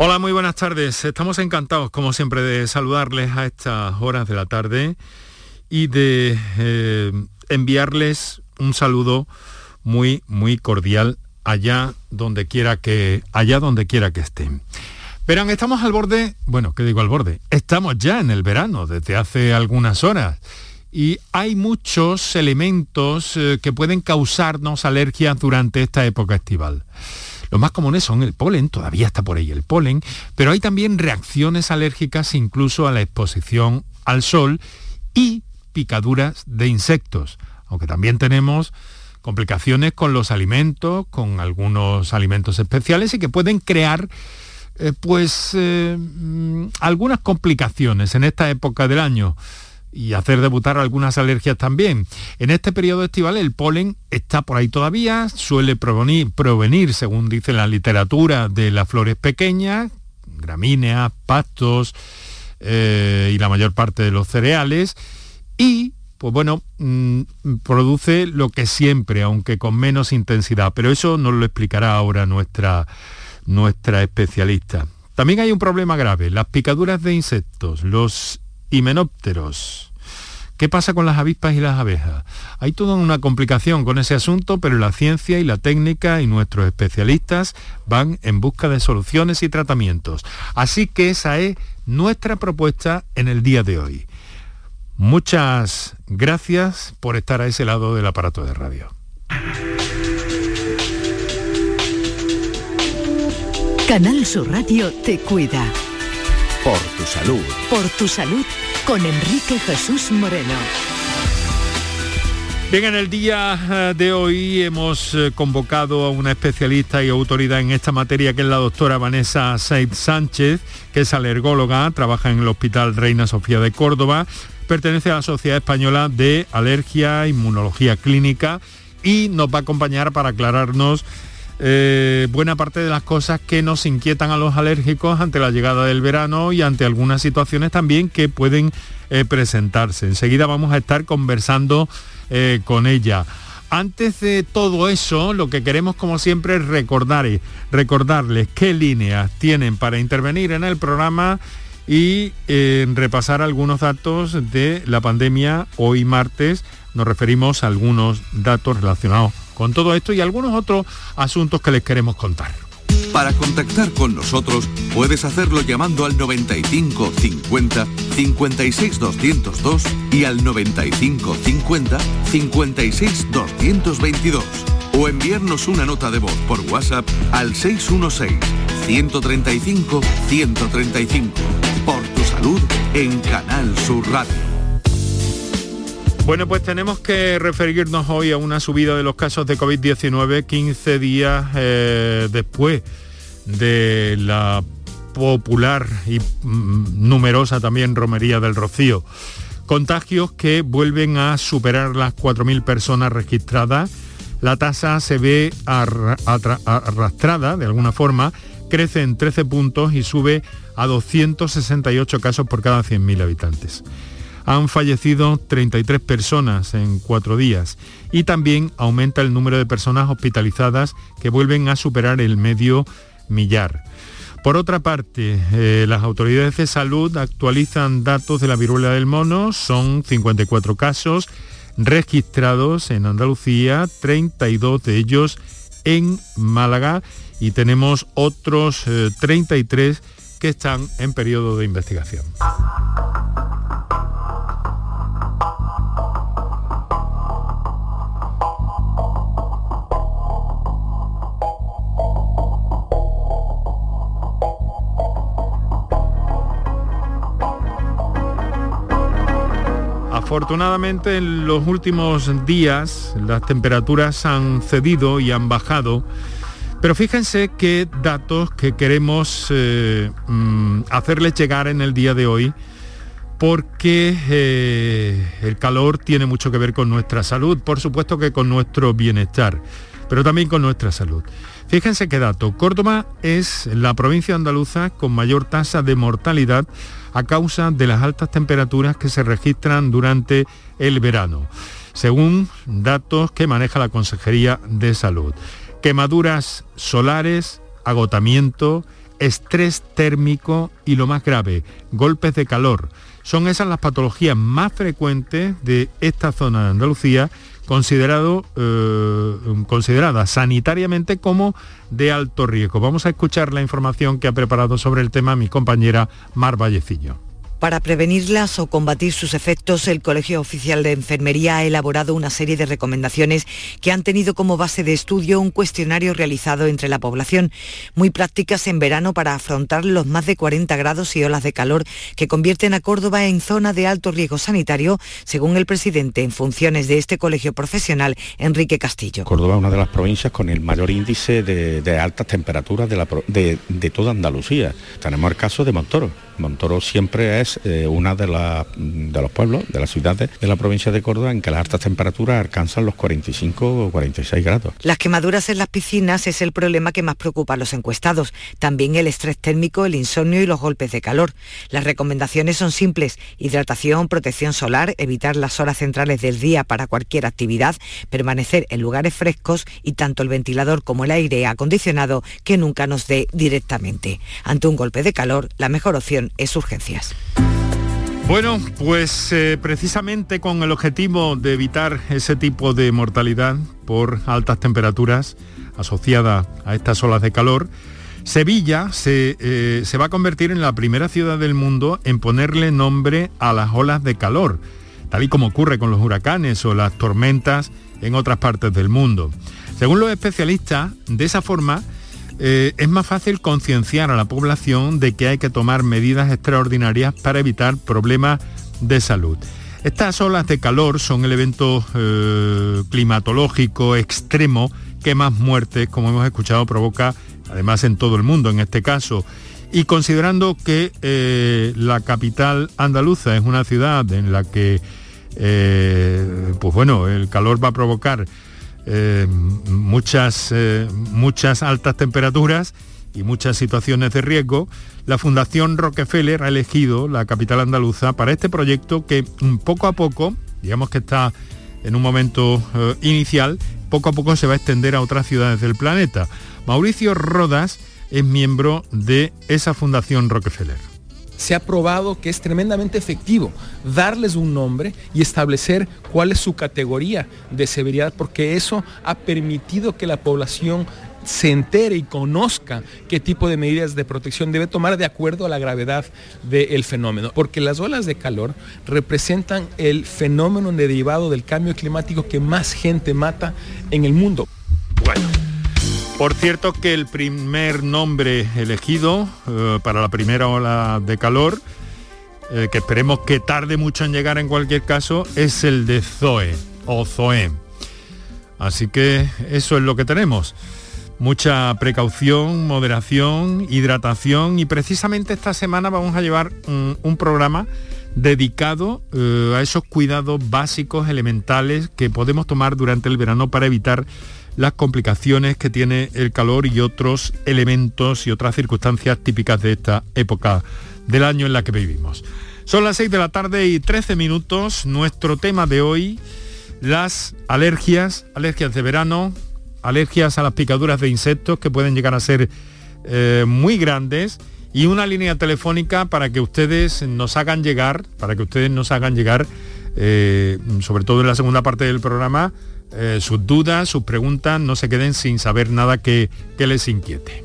Hola, muy buenas tardes. Estamos encantados, como siempre, de saludarles a estas horas de la tarde y de eh, enviarles un saludo muy, muy cordial allá donde quiera que, allá donde quiera que estén. Verán, estamos al borde, bueno, ¿qué digo al borde? Estamos ya en el verano desde hace algunas horas y hay muchos elementos eh, que pueden causarnos alergias durante esta época estival. Los más comunes son el polen, todavía está por ahí el polen, pero hay también reacciones alérgicas incluso a la exposición al sol y picaduras de insectos, aunque también tenemos complicaciones con los alimentos, con algunos alimentos especiales y que pueden crear eh, pues eh, mm, algunas complicaciones en esta época del año y hacer debutar algunas alergias también. En este periodo estival el polen está por ahí todavía, suele provenir, provenir según dice la literatura, de las flores pequeñas, gramíneas, pastos eh, y la mayor parte de los cereales, y pues bueno, mm, produce lo que siempre, aunque con menos intensidad, pero eso nos lo explicará ahora nuestra, nuestra especialista. También hay un problema grave, las picaduras de insectos, los himenópteros. ¿Qué pasa con las avispas y las abejas? Hay toda una complicación con ese asunto, pero la ciencia y la técnica y nuestros especialistas van en busca de soluciones y tratamientos. Así que esa es nuestra propuesta en el día de hoy. Muchas gracias por estar a ese lado del aparato de radio. Canal Sur Radio te cuida. Por tu salud. Por tu salud con Enrique Jesús Moreno. Bien, en el día eh, de hoy hemos eh, convocado a una especialista y autoridad en esta materia, que es la doctora Vanessa Said Sánchez, que es alergóloga, trabaja en el Hospital Reina Sofía de Córdoba, pertenece a la Sociedad Española de Alergia Inmunología Clínica y nos va a acompañar para aclararnos eh, buena parte de las cosas que nos inquietan a los alérgicos ante la llegada del verano y ante algunas situaciones también que pueden eh, presentarse. Enseguida vamos a estar conversando eh, con ella. Antes de todo eso, lo que queremos como siempre es recordar, recordarles qué líneas tienen para intervenir en el programa y repasar algunos datos de la pandemia hoy martes. Nos referimos a algunos datos relacionados con todo esto y algunos otros asuntos que les queremos contar. Para contactar con nosotros puedes hacerlo llamando al 95 50 56 202 y al 95 50 56 222 o enviarnos una nota de voz por WhatsApp al 616 135 135 por tu salud en Canal Sur Radio. Bueno, pues tenemos que referirnos hoy a una subida de los casos de COVID-19 15 días eh, después de la popular y mm, numerosa también Romería del Rocío. Contagios que vuelven a superar las 4.000 personas registradas. La tasa se ve arrastrada de alguna forma, crece en 13 puntos y sube a 268 casos por cada 100.000 habitantes han fallecido 33 personas en cuatro días y también aumenta el número de personas hospitalizadas que vuelven a superar el medio millar. Por otra parte, eh, las autoridades de salud actualizan datos de la viruela del mono, son 54 casos registrados en Andalucía, 32 de ellos en Málaga y tenemos otros 33 eh, que están en periodo de investigación. Afortunadamente en los últimos días las temperaturas han cedido y han bajado, pero fíjense qué datos que queremos eh, mm, hacerles llegar en el día de hoy, porque eh, el calor tiene mucho que ver con nuestra salud, por supuesto que con nuestro bienestar, pero también con nuestra salud. Fíjense qué dato, Córdoba es la provincia andaluza con mayor tasa de mortalidad a causa de las altas temperaturas que se registran durante el verano, según datos que maneja la Consejería de Salud. Quemaduras solares, agotamiento, estrés térmico y lo más grave, golpes de calor. Son esas las patologías más frecuentes de esta zona de Andalucía, considerado, eh, considerada sanitariamente como de alto riesgo. Vamos a escuchar la información que ha preparado sobre el tema mi compañera Mar Vallecillo. Para prevenirlas o combatir sus efectos, el Colegio Oficial de Enfermería ha elaborado una serie de recomendaciones que han tenido como base de estudio un cuestionario realizado entre la población, muy prácticas en verano para afrontar los más de 40 grados y olas de calor que convierten a Córdoba en zona de alto riesgo sanitario, según el presidente en funciones de este colegio profesional, Enrique Castillo. Córdoba es una de las provincias con el mayor índice de, altas temperaturas de, de toda Andalucía. Tenemos el caso de Montoro Montoro siempre es eh, una de, de los pueblos, de las ciudades de la provincia de Córdoba en que las altas temperaturas alcanzan los 45 o 46 grados. Las quemaduras en las piscinas es el problema que más preocupa a los encuestados. También el estrés térmico, el insomnio y los golpes de calor. Las recomendaciones son simples. Hidratación, protección solar, evitar las horas centrales del día para cualquier actividad, permanecer en lugares frescos y tanto el ventilador como el aire acondicionado que nunca nos dé directamente. Ante un golpe de calor, la mejor opción es urgencias. Bueno, pues eh, precisamente con el objetivo de evitar ese tipo de mortalidad por altas temperaturas asociada a estas olas de calor, Sevilla se, eh, se va a convertir en la primera ciudad del mundo en ponerle nombre a las olas de calor, tal y como ocurre con los huracanes o las tormentas en otras partes del mundo. Según los especialistas, de esa forma eh, es más fácil concienciar a la población de que hay que tomar medidas extraordinarias para evitar problemas de salud. Estas olas de calor son el evento eh, climatológico extremo que más muertes, como hemos escuchado, provoca, además en todo el mundo en este caso. Y considerando que eh, la capital andaluza es una ciudad en la que, pues bueno, el calor va a provocar eh, muchas, eh, muchas altas temperaturas y muchas situaciones de riesgo, la Fundación Rockefeller ha elegido la capital andaluza para este proyecto que poco a poco, digamos que está en un momento eh, inicial, poco a poco se va a extender a otras ciudades del planeta. Mauricio Rodas es miembro de esa Fundación Rockefeller se ha probado que es tremendamente efectivo darles un nombre y establecer cuál es su categoría de severidad, porque eso ha permitido que la población se entere y conozca qué tipo de medidas de protección debe tomar de acuerdo a la gravedad del fenómeno. Porque las olas de calor representan el fenómeno derivado del cambio climático que más gente mata en el mundo. Por cierto que el primer nombre elegido eh, para la primera ola de calor, eh, que esperemos que tarde mucho en llegar en cualquier caso, es el de Zoe o Zoe. Así que eso es lo que tenemos. Mucha precaución, moderación, hidratación y precisamente esta semana vamos a llevar un, programa dedicado eh, a esos cuidados básicos, elementales que podemos tomar durante el verano para evitar las complicaciones que tiene el calor y otros elementos y otras circunstancias típicas de esta época del año en la que vivimos. Son las 6 de la tarde y 13 minutos. Nuestro tema de hoy, las alergias, alergias de verano, alergias a las picaduras de insectos que pueden llegar a ser eh, muy grandes y una línea telefónica para que ustedes nos hagan llegar, para que ustedes nos hagan llegar, eh, sobre todo en la segunda parte del programa, eh, sus dudas, sus preguntas, no se queden sin saber nada que, que les inquiete.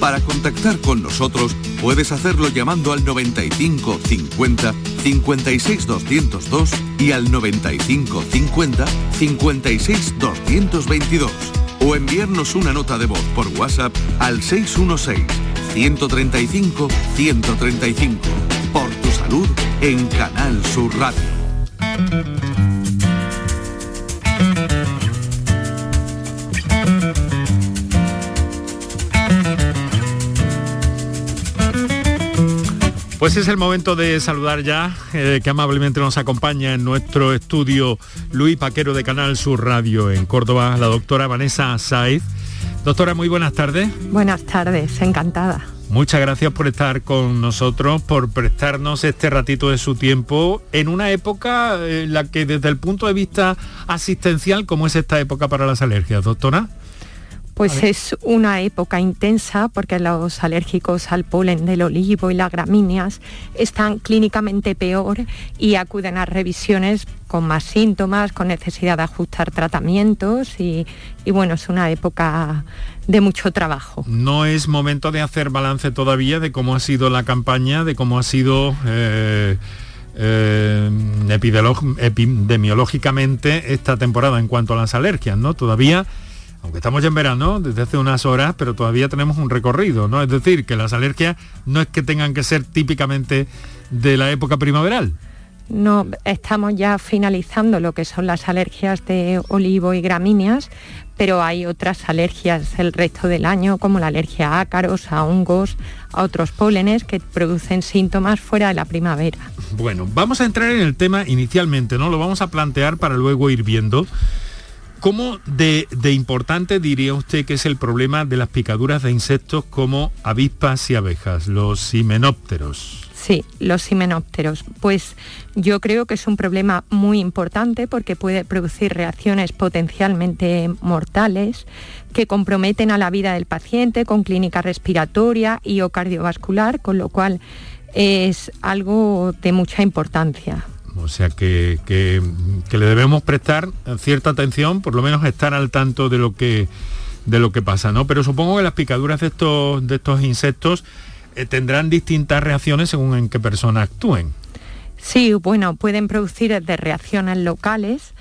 Para contactar con nosotros puedes hacerlo llamando al 95 50 56 202 y al 95 50 56 222 o enviarnos una nota de voz por WhatsApp al 616 135 135 por tu salud en Canal Sur Radio. Pues es el momento de saludar ya, eh, que amablemente nos acompaña en nuestro estudio Luis Paquero de Canal Sur Radio en Córdoba, la doctora Vanessa Saiz. Doctora, muy buenas tardes. Buenas tardes, encantada. Muchas gracias por estar con nosotros, por prestarnos este ratito de su tiempo en una época en la que desde el punto de vista asistencial, ¿cómo es esta época para las alergias, doctora? Pues es una época intensa porque los alérgicos al polen del olivo y las gramíneas están clínicamente peor y acuden a revisiones con más síntomas, con necesidad de ajustar tratamientos y, bueno, es una época de mucho trabajo. No es momento de hacer balance todavía de cómo ha sido la campaña, de cómo ha sido... Eh, eh, epidemiológicamente esta temporada en cuanto a las alergias, ¿no? Todavía aunque estamos ya en verano, desde hace unas horas, pero todavía tenemos un recorrido, ¿no? Es decir, que las alergias no es que tengan que ser típicamente de la época primaveral. No, estamos ya finalizando lo que son las alergias de olivo y gramíneas, pero hay otras alergias el resto del año, como la alergia a ácaros, a hongos, a otros pólenes que producen síntomas fuera de la primavera. Bueno, vamos a entrar en el tema inicialmente, ¿no? Lo vamos a plantear para luego ir viendo. ¿Cómo de, importante diría usted que es el problema de las picaduras de insectos como avispas y abejas, los himenópteros? Sí, los himenópteros. Pues yo creo que es un problema muy importante porque puede producir reacciones potencialmente mortales que comprometen a la vida del paciente con clínica respiratoria y o cardiovascular, con lo cual es algo de mucha importancia. O sea que, le debemos prestar cierta atención, por lo menos estar al tanto de lo que, de lo que pasa, ¿no? Pero supongo que las picaduras de estos, de estos insectos eh, tendrán distintas reacciones según en qué persona actúen. Sí, bueno, pueden producir de reacciones locales,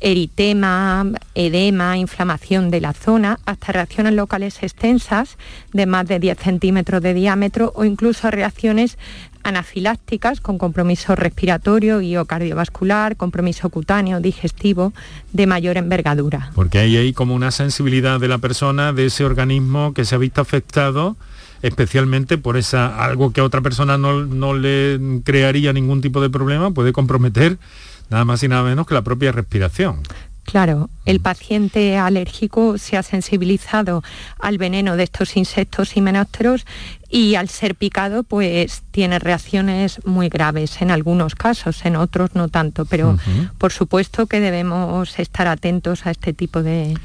eritema, edema, inflamación de la zona, hasta reacciones locales extensas de más de 10 centímetros de diámetro o incluso reacciones anafilácticas con compromiso respiratorio y o cardiovascular, compromiso cutáneo, digestivo de mayor envergadura. Porque hay ahí como una sensibilidad de la persona, de ese organismo que se ha visto afectado especialmente por esa algo que a otra persona no, no le crearía ningún tipo de problema, puede comprometer nada más y nada menos que la propia respiración. Claro, el paciente alérgico se ha sensibilizado al veneno de estos insectos y menósteros y al ser picado pues tiene reacciones muy graves en algunos casos, en otros no tanto, pero por supuesto que debemos estar atentos a este tipo de,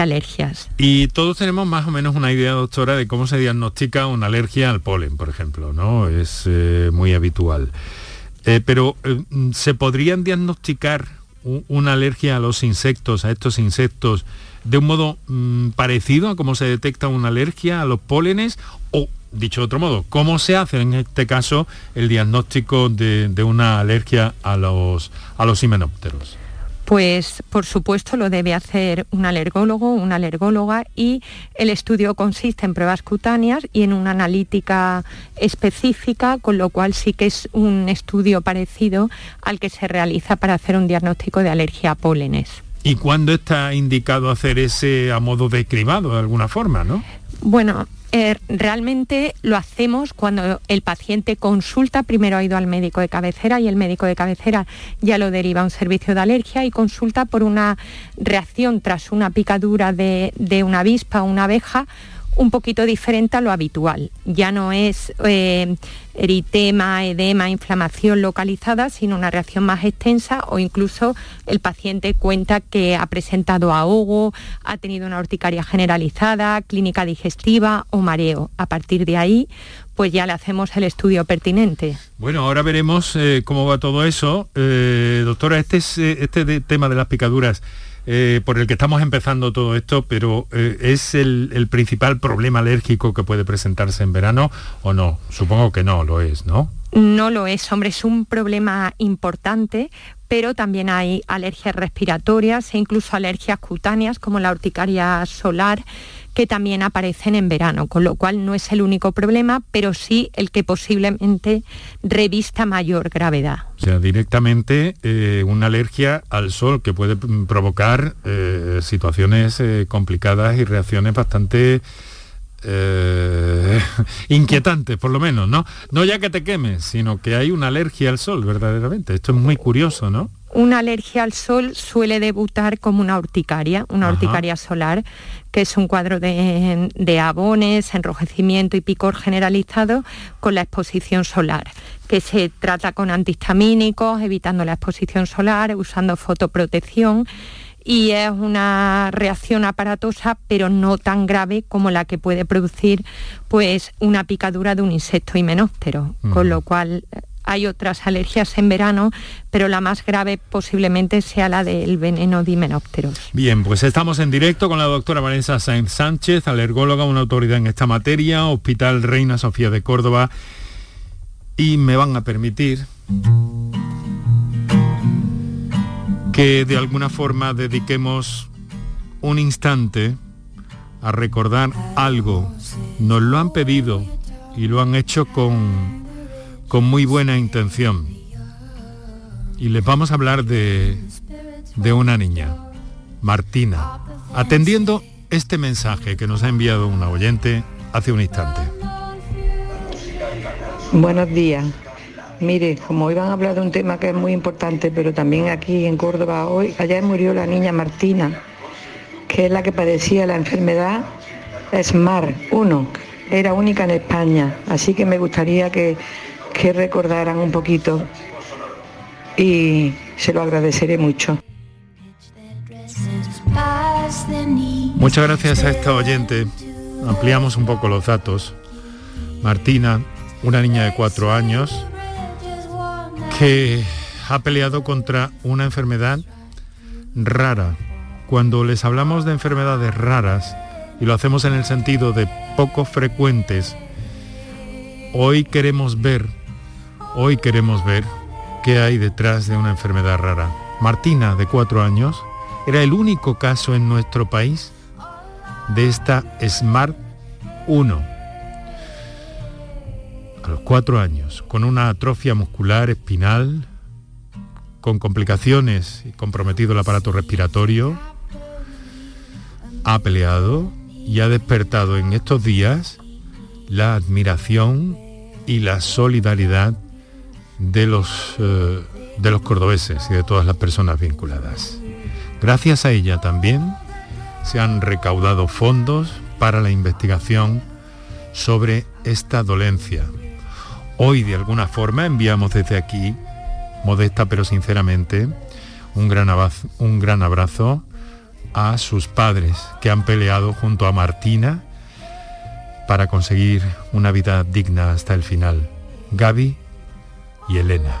alergias. Y todos tenemos más o menos una idea, doctora, de cómo se diagnostica una alergia al polen, por ejemplo, ¿no? Es eh, muy habitual. Eh, pero eh, ¿se podrían diagnosticar una alergia a los insectos, a estos insectos, de un modo mm, parecido a cómo se detecta una alergia a los pólenes o, dicho de otro modo, cómo se hace en este caso el diagnóstico de, de una alergia a los, a los himenópteros? Pues por supuesto lo debe hacer un alergólogo, una alergóloga y el estudio consiste en pruebas cutáneas y en una analítica específica, con lo cual sí que es un estudio parecido al que se realiza para hacer un diagnóstico de alergia a pólenes. ¿Y cuándo está indicado hacer ese a modo de cribado de alguna forma, no? Bueno, eh, realmente lo hacemos cuando el paciente consulta, primero ha ido al médico de cabecera y el médico de cabecera ya lo deriva a un servicio de alergia y consulta por una reacción tras una picadura de, de una avispa o una abeja un poquito diferente a lo habitual. Ya no es eh, eritema, edema, inflamación localizada, sino una reacción más extensa o incluso el paciente cuenta que ha presentado ahogo, ha tenido una urticaria generalizada, clínica digestiva o mareo. A partir de ahí, pues ya le hacemos el estudio pertinente. Bueno, ahora veremos eh, cómo va todo eso. Eh, doctora, este, es, este tema de las picaduras eh, por el que estamos empezando todo esto, pero eh, ¿es el, principal problema alérgico que puede presentarse en verano o no? Supongo que no lo es, ¿no? No lo es, hombre, es un problema importante, pero también hay alergias respiratorias e incluso alergias cutáneas como la urticaria solar que también aparecen en verano, con lo cual no es el único problema, pero sí el que posiblemente revista mayor gravedad. O sea, directamente eh, una alergia al sol que puede provocar eh, situaciones eh, complicadas y reacciones bastante inquietantes, por lo menos, ¿no? No ya que te quemes, sino que hay una alergia al sol, verdaderamente. Esto es muy curioso, ¿no? Una alergia al sol suele debutar como una urticaria, una urticaria solar, que es un cuadro de, abones, enrojecimiento y picor generalizado con la exposición solar, que se trata con antihistamínicos, evitando la exposición solar, usando fotoprotección y es una reacción aparatosa, pero no tan grave como la que puede producir pues una picadura de un insecto himenóptero, con lo cual hay otras alergias en verano, pero la más grave posiblemente sea la del veneno de himenópteros. Bien, pues estamos en directo con la doctora Vanessa Sainz Sánchez, alergóloga, una autoridad en esta materia, Hospital Reina Sofía de Córdoba, y me van a permitir que de alguna forma dediquemos un instante a recordar algo. Nos lo han pedido y lo han hecho con con muy buena intención. Y les vamos a hablar de, de una niña, Martina, atendiendo este mensaje que nos ha enviado una oyente hace un instante. Buenos días. Mire, como iban a hablar de un tema que es muy importante, pero también aquí en Córdoba hoy, allá murió la niña Martina, que es la que padecía la enfermedad SMAR 1, era única en España. Así que me gustaría que que recordaran un poquito y se lo agradeceré mucho. Muchas gracias a esta oyente. Ampliamos un poco los datos. Martina, una niña de cuatro años, que ha peleado contra una enfermedad rara. Cuando les hablamos de enfermedades raras, y lo hacemos en el sentido de poco frecuentes, hoy queremos ver Hoy queremos ver qué hay detrás de una enfermedad rara. Martina, de cuatro años, era el único caso en nuestro país de esta SMART 1. A los cuatro años, con una atrofia muscular espinal, con complicaciones y comprometido el aparato respiratorio, ha peleado y ha despertado en estos días la admiración y la solidaridad de los, eh, de los cordobeses y de todas las personas vinculadas. Gracias a ella también se han recaudado fondos para la investigación sobre esta dolencia. Hoy de alguna forma enviamos desde aquí, modesta pero sinceramente, un gran, un gran abrazo a sus padres que han peleado junto a Martina para conseguir una vida digna hasta el final. Gaby y Elena.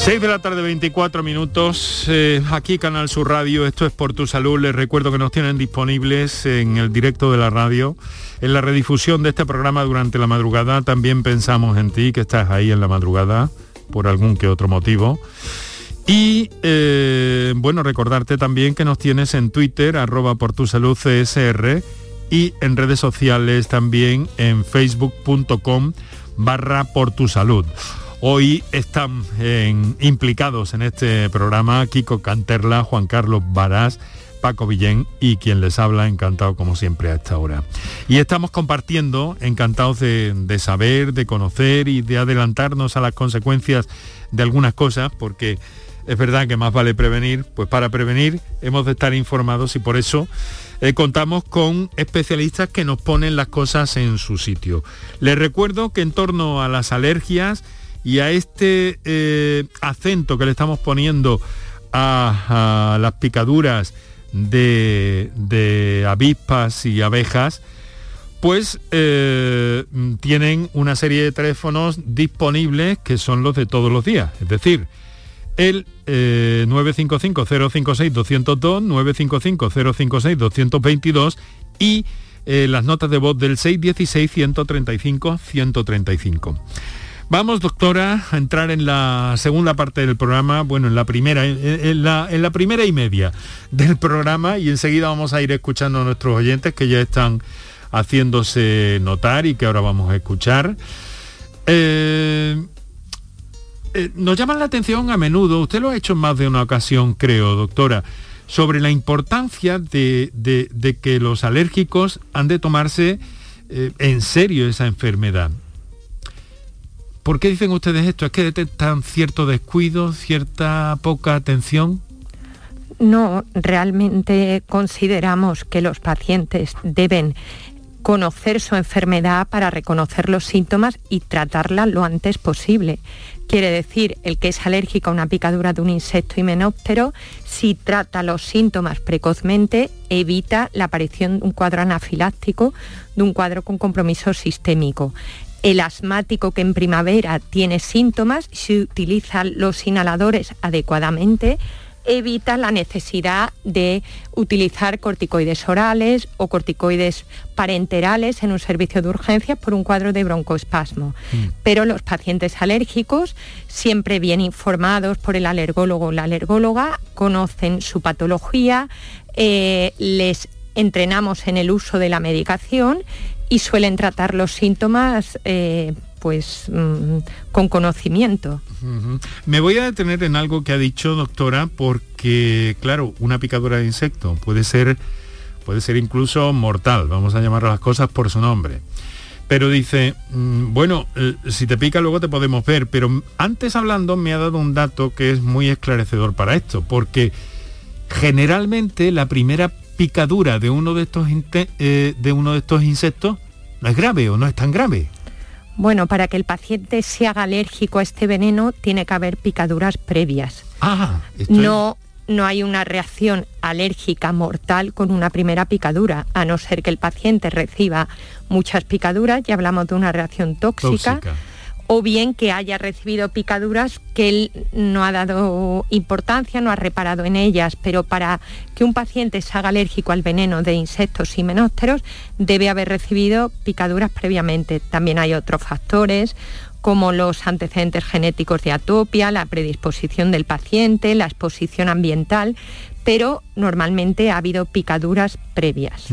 6 de la tarde, 24 minutos. Eh, aquí Canal Sur Radio, esto es por tu salud. Les recuerdo que nos tienen disponibles en el directo de la radio. En la redifusión de este programa durante la madrugada también pensamos en ti, que estás ahí en la madrugada, por algún que otro motivo. Y eh, bueno, recordarte también que nos tienes en Twitter, arroba por tu salud CSR, y en redes sociales también en facebook.com barra por tu salud. Hoy están implicados en este programa Kiko Canterla, Juan Carlos Barás, Paco Villén y quien les habla, encantado como siempre a esta hora. Y estamos compartiendo, encantados de, de, saber, de conocer y de adelantarnos a las consecuencias de algunas cosas, porque es verdad que más vale prevenir, pues para prevenir hemos de estar informados y por eso eh, contamos con especialistas que nos ponen las cosas en su sitio. Les recuerdo que en torno a las alergias y a este eh, acento que le estamos poniendo a, las picaduras de, avispas y abejas, pues eh, tienen una serie de teléfonos disponibles que son los de todos los días. Es decir, el 955-056-202, 955-056-222 y eh, las notas de voz del 616-135-135. Vamos, doctora, a entrar en la segunda parte del programa, bueno, en la primera, en, la, primera y media del programa y enseguida vamos a ir escuchando a nuestros oyentes que ya están haciéndose notar y que ahora vamos a escuchar. Eh, eh, nos llama la atención a menudo, usted lo ha hecho en más de una ocasión, creo, doctora, sobre la importancia de, que los alérgicos han de tomarse eh, en serio esa enfermedad. ¿Por qué dicen ustedes esto? ¿Es que detectan cierto descuido, cierta poca atención? No, realmente consideramos que los pacientes deben conocer su enfermedad para reconocer los síntomas y tratarla lo antes posible. Quiere decir, el que es alérgico a una picadura de un insecto himenóptero, si trata los síntomas precozmente, evita la aparición de un cuadro anafiláctico, de un cuadro con compromiso sistémico. El asmático que en primavera tiene síntomas, si utiliza los inhaladores adecuadamente, evita la necesidad de utilizar corticoides orales o corticoides parenterales en un servicio de urgencias por un cuadro de broncoespasmo. Mm. Pero los pacientes alérgicos, siempre bien informados por el alergólogo o la alergóloga, conocen su patología, eh, les entrenamos en el uso de la medicación y suelen tratar los síntomas eh, pues mm, con conocimiento. Me voy a detener en algo que ha dicho doctora porque claro, una picadura de insecto puede ser puede ser incluso mortal, vamos a llamar las cosas por su nombre. Pero dice, mm, bueno, eh, si te pica luego te podemos ver, pero antes hablando me ha dado un dato que es muy esclarecedor para esto, porque generalmente la primera picadura de uno de estos, eh, de uno de estos insectos no es grave o no es tan grave. Bueno, para que el paciente se haga alérgico a este veneno tiene que haber picaduras previas. Ah, no, no hay una reacción alérgica mortal con una primera picadura, a no ser que el paciente reciba muchas picaduras, ya hablamos de una reacción tóxica o bien que haya recibido picaduras que él no ha dado importancia, no ha reparado en ellas, pero para que un paciente se haga alérgico al veneno de insectos y menósteros debe haber recibido picaduras previamente. También hay otros factores como los antecedentes genéticos de atopia, la predisposición del paciente, la exposición ambiental, pero normalmente ha habido picaduras previas.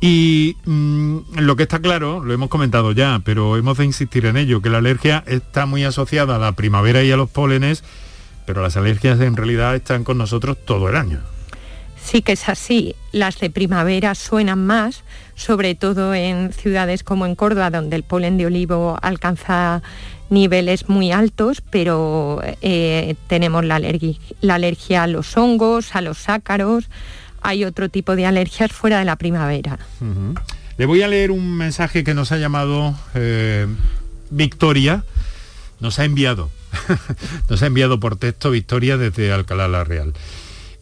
Y mm, lo que está claro, lo hemos comentado ya, pero hemos de insistir en ello, que la alergia está muy asociada a la primavera y a los pólenes, pero las alergias en realidad están con nosotros todo el año. Sí que es así. Las de primavera suenan más, sobre todo en ciudades como en Córdoba, donde el polen de olivo alcanza niveles muy altos, pero eh, tenemos la, la alergia a los hongos, a los ácaros, hay otro tipo de alergias fuera de la primavera. Le voy a leer un mensaje que nos ha llamado eh, Victoria, nos ha enviado, nos ha enviado por texto Victoria desde Alcalá la Real.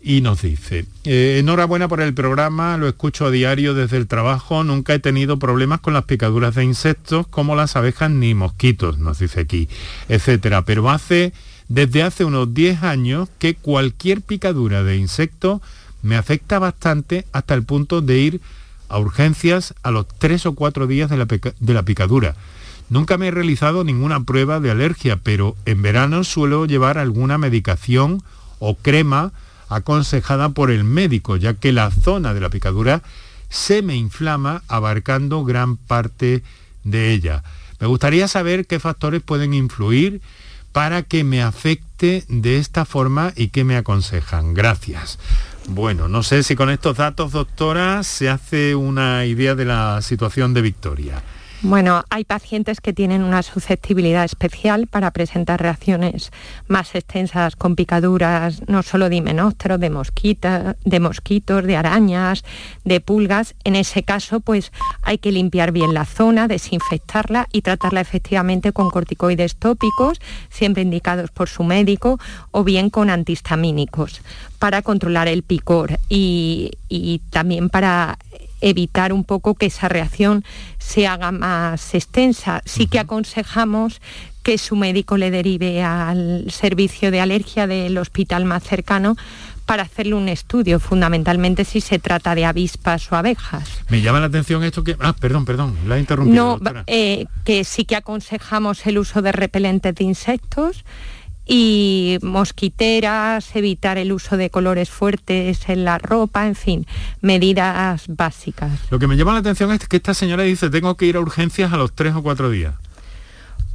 Y nos dice, eh, enhorabuena por el programa, lo escucho a diario desde el trabajo, nunca he tenido problemas con las picaduras de insectos como las abejas ni mosquitos, nos dice aquí, etcétera. Pero hace, desde hace unos 10 años que cualquier picadura de insecto me afecta bastante hasta el punto de ir a urgencias a los tres o cuatro días de la, picadura. Nunca me he realizado ninguna prueba de alergia, pero en verano suelo llevar alguna medicación o crema aconsejada por el médico, ya que la zona de la picadura se me inflama abarcando gran parte de ella. Me gustaría saber qué factores pueden influir para que me afecte de esta forma y qué me aconsejan. Gracias. Bueno, no sé si con estos datos, doctora, se hace una idea de la situación de Victoria. Bueno, hay pacientes que tienen una susceptibilidad especial para presentar reacciones más extensas con picaduras, no solo de himenópteros, de, mosquitos, de arañas, de pulgas. En ese caso, pues hay que limpiar bien la zona, desinfectarla y tratarla efectivamente con corticoides tópicos, siempre indicados por su médico, o bien con antihistamínicos para controlar el picor y también para evitar un poco que esa reacción se haga más extensa. Sí que aconsejamos que su médico le derive al servicio de alergia del hospital más cercano para hacerle un estudio, fundamentalmente si se trata de avispas o abejas. Me llama la atención esto que... Ah, perdón, perdón, la he interrumpido. No, eh, que sí que aconsejamos el uso de repelentes de insectos, y mosquiteras, evitar el uso de colores fuertes en la ropa, en fin, medidas básicas. Lo que me llama la atención es que esta señora dice, tengo que ir a urgencias a los tres o cuatro días.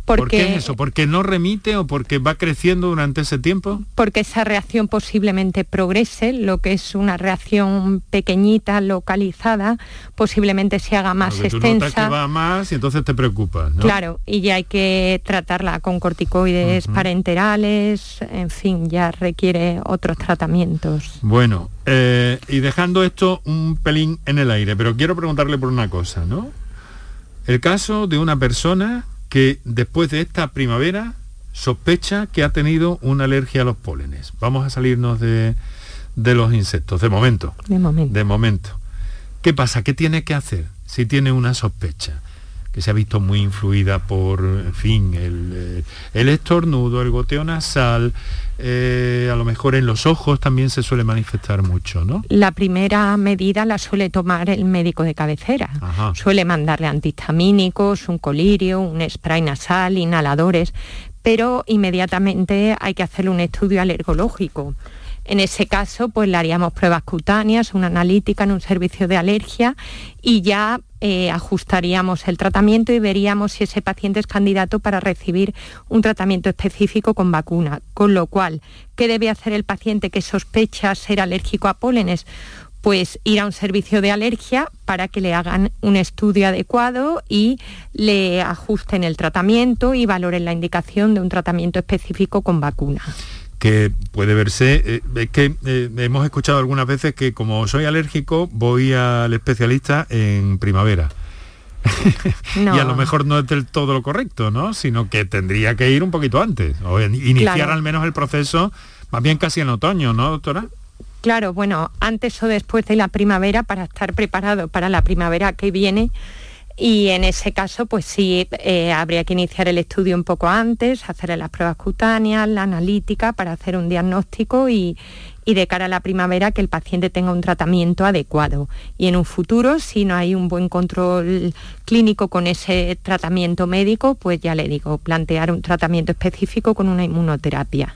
¿Por qué es eso? ¿Porque no remite o porque va creciendo durante ese tiempo? Porque esa reacción posiblemente progrese, lo que es una reacción pequeñita, localizada, posiblemente se haga más extensa. Tú que va más y entonces te preocupas, ¿no? Claro, y ya hay que tratarla con corticoides parenterales, en fin, ya requiere otros tratamientos. Bueno, eh, y dejando esto un pelín en el aire, pero quiero preguntarle por una cosa, ¿no? El caso de una persona que después de esta primavera sospecha que ha tenido una alergia a los pólenes. Vamos a salirnos de, los insectos, de momento. De momento. De momento. ¿Qué pasa? ¿Qué tiene que hacer si tiene una sospecha? Que se ha visto muy influida por, en fin, el, eh, el estornudo, el goteo nasal, eh, a lo mejor en los ojos también se suele manifestar mucho, ¿no? La primera medida la suele tomar el médico de cabecera. Suele mandarle antihistamínicos, un colirio, un spray nasal, inhaladores, pero inmediatamente hay que hacerle un estudio alergológico. En ese caso, pues le haríamos pruebas cutáneas, una analítica en un servicio de alergia y ya eh, ajustaríamos el tratamiento y veríamos si ese paciente es candidato para recibir un tratamiento específico con vacuna. Con lo cual, ¿qué debe hacer el paciente que sospecha ser alérgico a pólenes? pues ir a un servicio de alergia para que le hagan un estudio adecuado y le ajusten el tratamiento y valoren la indicación de un tratamiento específico con vacuna que puede verse, eh, es que eh, hemos escuchado algunas veces que como soy alérgico voy al especialista en primavera. y a lo mejor no es del todo lo correcto, ¿no? Sino que tendría que ir un poquito antes, o iniciar al menos el proceso, más bien casi en otoño, ¿no, doctora? Claro, bueno, antes o después de la primavera para estar preparado para la primavera que viene y en ese caso, pues sí, eh, habría que iniciar el estudio un poco antes, hacer las pruebas cutáneas, la analítica, para hacer un diagnóstico y, y de cara a la primavera que el paciente tenga un tratamiento adecuado. Y en un futuro, si no hay un buen control clínico con ese tratamiento médico, pues ya le digo, plantear un tratamiento específico con una inmunoterapia.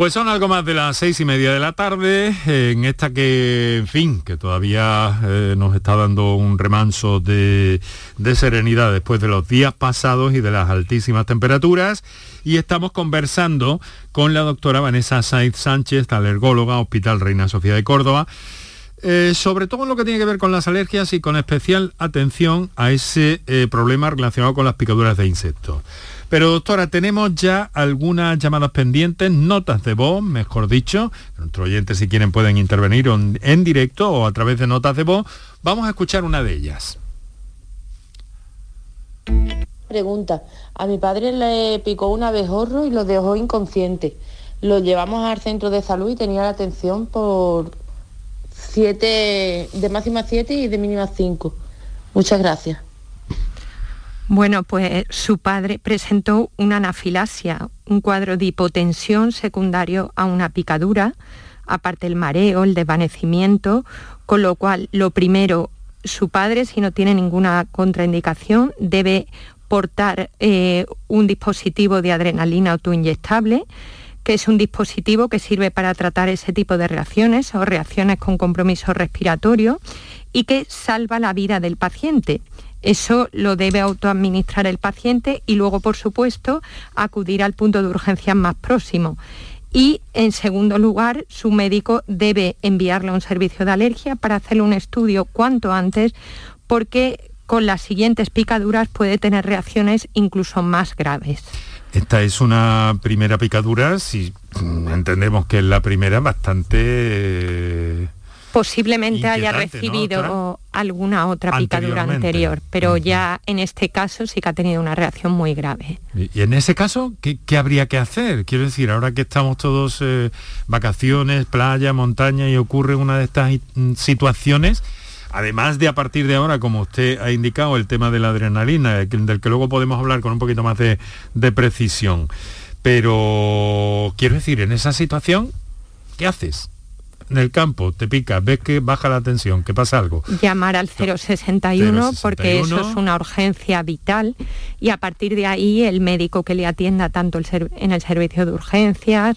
Pues son algo más de las seis y media de la tarde, en esta que, en fin, que todavía eh, nos está dando un remanso de, serenidad después de los días pasados y de las altísimas temperaturas. Y estamos conversando con la doctora Vanessa Saiz Sánchez, alergóloga, Hospital Reina Sofía de Córdoba, eh, sobre todo lo que tiene que ver con las alergias y con especial atención a ese eh, problema relacionado con las picaduras de insectos. Pero doctora, tenemos ya algunas llamadas pendientes, notas de voz, mejor dicho. Nuestros oyentes si quieren pueden intervenir en directo o a través de notas de voz. Vamos a escuchar una de ellas. Pregunta, a mi padre le picó un abejorro y lo dejó inconsciente. Lo llevamos al centro de salud y tenía la atención por 7, de máxima 7 y de mínima 5. Muchas gracias. Bueno, pues su padre presentó una anafilasia, un cuadro de hipotensión secundario a una picadura, aparte el mareo, el desvanecimiento, con lo cual lo primero, su padre, si no tiene ninguna contraindicación, debe portar eh, un dispositivo de adrenalina autoinyectable, que es un dispositivo que sirve para tratar ese tipo de reacciones o reacciones con compromiso respiratorio y que salva la vida del paciente. Eso lo debe autoadministrar el paciente y luego, por supuesto, acudir al punto de urgencia más próximo. Y, en segundo lugar, su médico debe enviarle a un servicio de alergia para hacerle un estudio cuanto antes, porque con las siguientes picaduras puede tener reacciones incluso más graves. Esta es una primera picadura, si entendemos que es la primera, bastante... Eh, Posiblemente haya recibido alguna otra picadura anterior, pero ya en este caso sí que ha tenido una reacción muy grave. ¿Y en ese caso qué, habría que hacer? Quiero decir, ahora que estamos todos eh, vacaciones, playa, montaña y ocurre una de estas mm, situaciones, además de a partir de ahora, como usted ha indicado, el tema de la adrenalina, del que luego podemos hablar con un poquito más de, precisión. Pero quiero decir, en esa situación, ¿qué haces? En el campo, te pica, ves que baja la tensión, que pasa algo. Llamar al 061, porque eso es una urgencia vital y a partir de ahí el médico que le atienda tanto en el servicio de urgencias,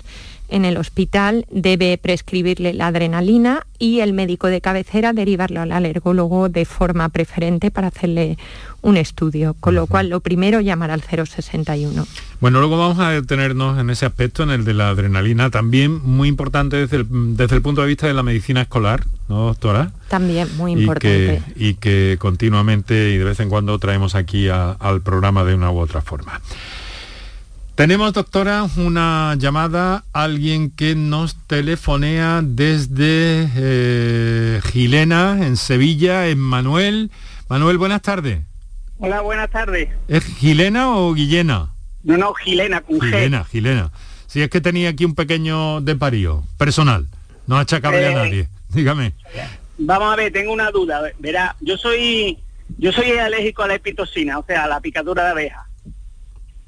en el hospital debe prescribirle la adrenalina y el médico de cabecera derivarlo al alergólogo de forma preferente para hacerle un estudio, con lo cual lo primero llamar al 061. Bueno, luego vamos a detenernos en ese aspecto, en el de la adrenalina, también muy importante desde el, punto de vista de la medicina escolar, ¿no, doctora? También muy importante. Y que, continuamente y de vez en cuando traemos aquí al programa de una u otra forma. Tenemos, doctora, una llamada, alguien que nos telefonea desde eh, Gilena, en Sevilla, en Manuel. Manuel, buenas tardes. Hola, buenas tardes. ¿Es Gilena o Guillena? No, no, Gilena, con Gilena, Gilena. Si es que tenía aquí un pequeño desparío personal, no achacable a eh, nadie. Dígame. Vamos a ver, tengo una duda. Verá, yo soy yo soy alérgico a la epitocina, o sea, a la picadura de abeja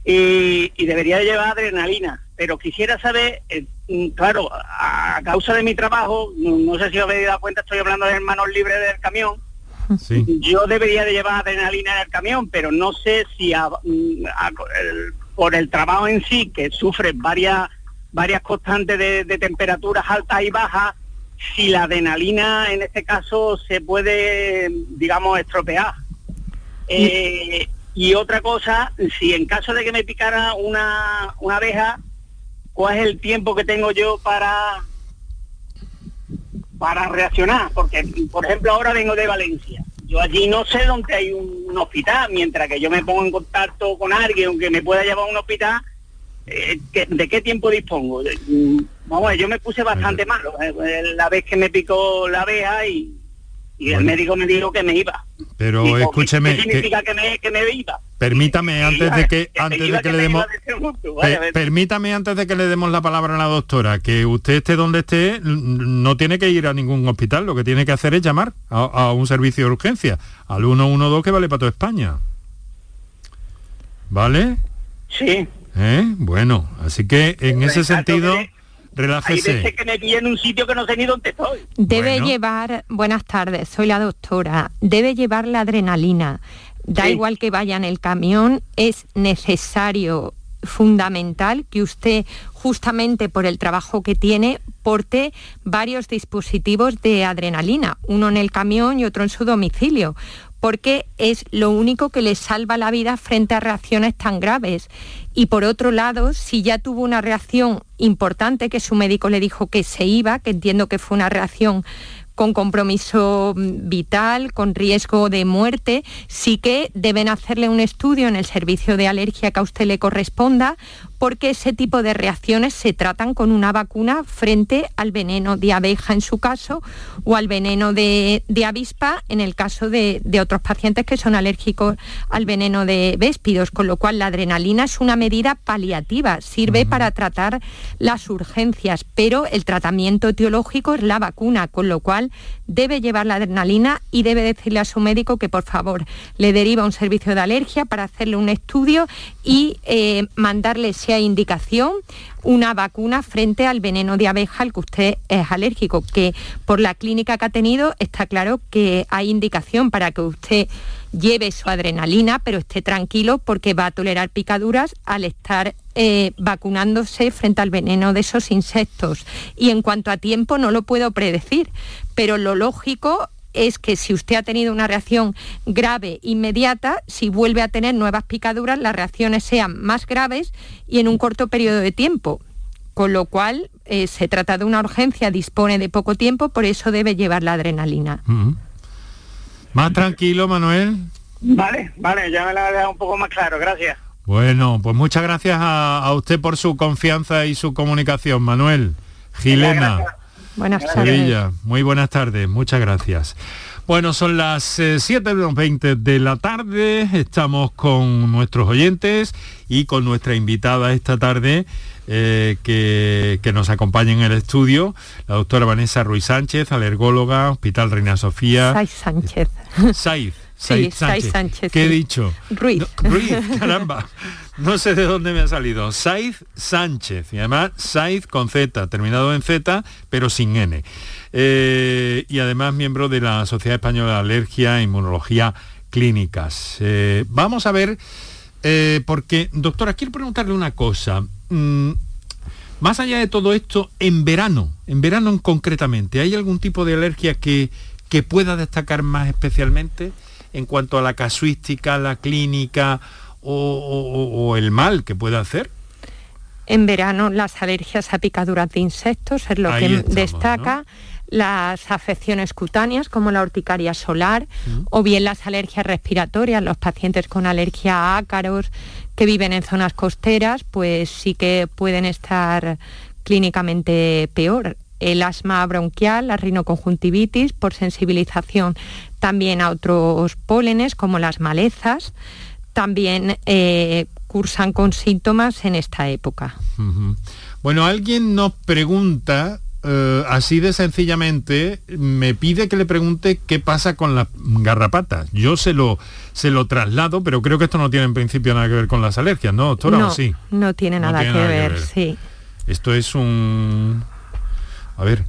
y, debería llevar adrenalina. Pero quisiera saber, eh, mm, claro, a, causa de mi trabajo, no, sé si os habéis dado cuenta, estoy hablando de manos libres del camión. Yo debería de llevar adrenalina en el camión, pero no sé si mm, por el trabajo en sí, que sufre varias varias constantes de, temperaturas altas y bajas, si la adrenalina en este caso se puede, digamos, estropear. Eh, y otra cosa, si en caso de que me picara una, una abeja, ¿cuál es el tiempo que tengo yo para para reaccionar? Porque, por ejemplo, ahora vengo de Valencia. Yo allí no sé dónde hay un, hospital, mientras que yo me pongo en contacto con alguien que me pueda llevar a un hospital, eh, ¿de qué tiempo dispongo? Vamos, yo me puse bastante malo eh, la vez que me picó la abeja y, y el médico me dijo que me iba. Pero escúcheme. ¿Qué significa que, me, que, me, iba? Permítame antes de que, antes de que, le demos permítame antes de que le demos la palabra a la doctora que usted esté donde esté no tiene que ir a ningún hospital lo que tiene que hacer es llamar a, un servicio de urgencia al 112 que vale para toda España ¿vale? sí ¿Eh? bueno así que en ese sentido Relájese. Hay veces que me pilla en un sitio que no sé ni dónde estoy. Debe llevar, buenas tardes, soy la doctora, debe llevar la adrenalina. Da igual que vaya en el camión, es necesario fundamental que usted, justamente por el trabajo que tiene, porte varios dispositivos de adrenalina, uno en el camión y otro en su domicilio, porque es lo único que le salva la vida frente a reacciones tan graves. Y por otro lado, si ya tuvo una reacción importante que su médico le dijo que se iba, que entiendo que fue una reacción con compromiso vital, con riesgo de muerte, sí que deben hacerle un estudio en el servicio de alergia que a usted le corresponda, porque ese tipo de reacciones se tratan con una vacuna frente al veneno de abeja en su caso o al veneno de, avispa en el caso de, otros pacientes que son alérgicos al veneno de véspidos, con lo cual la adrenalina es una medida paliativa, sirve para tratar las urgencias, pero el tratamiento etiológico es la vacuna, con lo cual debe llevar la adrenalina y debe decirle a su médico que por favor le deriva un servicio de alergia para hacerle un estudio y eh, mandarle, si hay indicación, una vacuna frente al veneno de abeja al que usted es alérgico, que por la clínica que ha tenido está claro que hay indicación para que usted lleve su adrenalina, pero esté tranquilo porque va a tolerar picaduras al estar eh, vacunándose frente al veneno de esos insectos. Y en cuanto a tiempo no lo puedo predecir, pero lo lógico es que si usted ha tenido una reacción grave inmediata, si vuelve a tener nuevas picaduras, las reacciones sean más graves y en un corto periodo de tiempo. Con lo cual, eh, se trata de una urgencia, dispone de poco tiempo, por eso debe llevar la adrenalina. Más tranquilo, Manuel. Vale, vale, ya me la ha dejado un poco más claro, gracias. Bueno, pues muchas gracias a, usted por su confianza y su comunicación, Manuel. Gilena. Buenas tardes. muy buenas tardes, muchas gracias. Bueno, son las 7.20 eh, de la tarde, estamos con nuestros oyentes y con nuestra invitada esta tarde eh, que, nos acompaña en el estudio, la doctora Vanessa Ruiz Sánchez, alergóloga, Hospital Reina Sofía. Saiz Sánchez. Saiz. Saiz Sánchez. ¿Qué he dicho? Ruiz. Ruiz, caramba. No sé de dónde me ha salido. Saiz Sánchez. Y además Saiz con Z, terminado en Z, pero sin N. Eh, y además miembro de la Sociedad Española de Alergia e Inmunología Clínicas. Eh, vamos a ver, eh, porque, doctora, quiero preguntarle una cosa. Mm, más allá de todo esto, en verano, en verano concretamente, ¿hay algún tipo de alergia que, que pueda destacar más especialmente en cuanto a la casuística, la clínica o, el mal que pueda hacer? En verano las alergias a picaduras de insectos es lo que destaca. Las afecciones cutáneas como la urticaria solar mm. o bien las alergias respiratorias, los pacientes con alergia a ácaros que viven en zonas costeras, pues sí que pueden estar clínicamente peor. El asma bronquial, la rinoconjuntivitis por sensibilización también a otros pólenes como las malezas también eh, cursan con síntomas en esta época. Bueno, alguien nos pregunta, eh, así de sencillamente, me pide que le pregunte qué pasa con las garrapatas. Yo se lo, se lo traslado, pero creo que esto no tiene en principio nada que ver con las alergias, ¿no, doctora? No, sí? no tiene nada, que, ver, sí. Esto es un... A ver,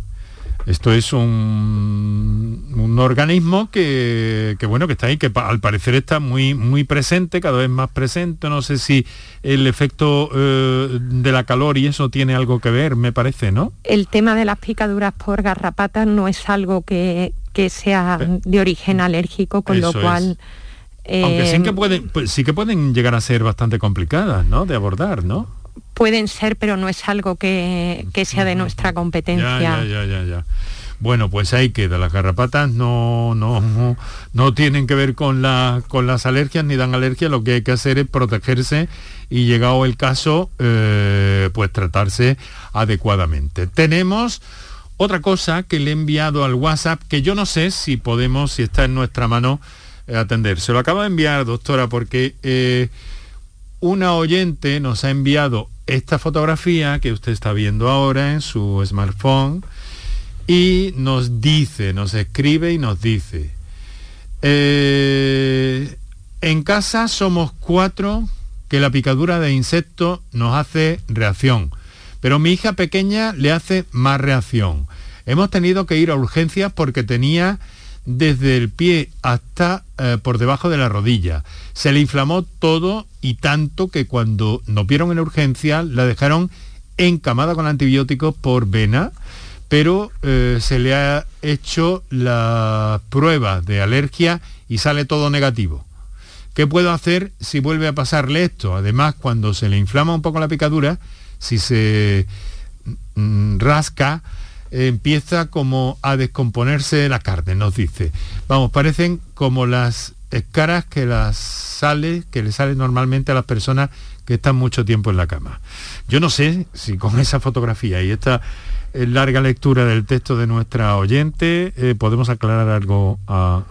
esto es un, un organismo que, bueno, que está ahí, que al parecer está muy, muy presente, cada vez más presente. No sé si el efecto eh, de la calor y eso tiene algo que ver, me parece, ¿no? El tema de las picaduras por garrapatas no es algo que, sea de origen alérgico, con lo cual... Aunque sí que, eh, pueden, pues sí que pueden llegar a ser bastante complicadas, ¿no? De abordar, ¿no? Pueden ser, pero no es algo que, sea de nuestra competencia. Ya, ya, ya, ya, Bueno, pues ahí queda. Las garrapatas no, no, no, tienen que ver con, la, con las alergias ni dan alergia. Lo que hay que hacer es protegerse y llegado el caso, eh, pues tratarse adecuadamente. Tenemos otra cosa que le he enviado al WhatsApp que yo no sé si podemos, si está en nuestra mano, eh, atender. Se lo acabo de enviar, doctora, porque eh, una oyente nos ha enviado esta fotografía que usted está viendo ahora en su smartphone y nos dice, nos escribe y nos dice, eh, en casa somos cuatro que la picadura de insecto nos hace reacción, pero mi hija pequeña le hace más reacción. Hemos tenido que ir a urgencias porque tenía desde el pie hasta eh, por debajo de la rodilla. Se le inflamó todo y tanto que cuando nos vieron en urgencia la dejaron encamada con antibióticos por vena, pero eh, se le ha hecho la prueba de alergia y sale todo negativo. ¿Qué puedo hacer si vuelve a pasarle esto? Además, cuando se le inflama un poco la picadura, si se mm, rasca, empieza como a descomponerse la carne, nos dice. Vamos, parecen como las escaras que las sale, que le salen normalmente a las personas que están mucho tiempo en la cama. Yo no sé si con esa fotografía y esta eh, larga lectura del texto de nuestra oyente eh, podemos aclarar algo a,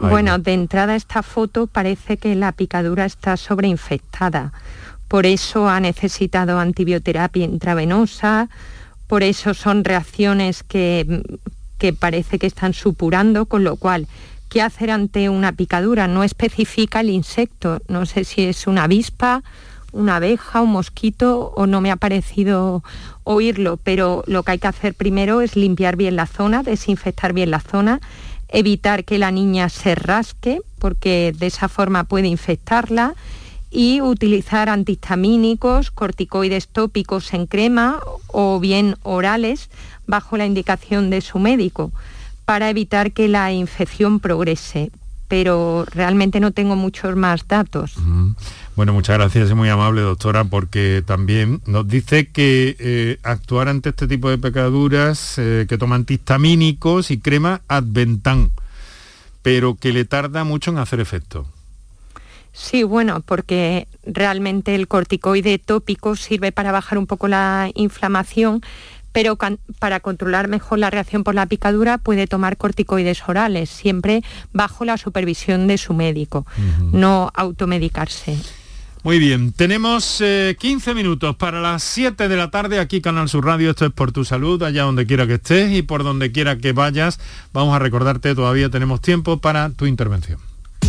bueno, de entrada esta foto parece que la picadura está sobreinfectada. Por eso ha necesitado antibioterapia intravenosa, por eso son reacciones que que parece que están supurando, con lo cual, ¿qué hacer ante una picadura? No especifica el insecto, no sé si es una avispa, una abeja, un mosquito o no me ha parecido oírlo, pero lo que hay que hacer primero es limpiar bien la zona, desinfectar bien la zona, evitar que la niña se rasque porque de esa forma puede infectarla y utilizar antihistamínicos, corticoides tópicos en crema o bien orales bajo la indicación de su médico para evitar que la infección progrese. Pero realmente no tengo muchos más datos. Bueno, muchas gracias, es muy amable doctora, porque también nos dice que eh, actuar ante este tipo de pecaduras, eh, que toma antihistamínicos y crema Adventan, pero que le tarda mucho en hacer efecto. Sí, bueno, porque realmente el corticoide tópico sirve para bajar un poco la inflamación, pero para controlar mejor la reacción por la picadura puede tomar corticoides orales, siempre bajo la supervisión de su médico, no automedicarse. Muy bien, tenemos 15 eh, minutos para las 7 de la tarde aquí Canal Sur Radio, esto es por tu salud, allá donde quiera que estés y por donde quiera que vayas, vamos a recordarte, todavía tenemos tiempo para tu intervención.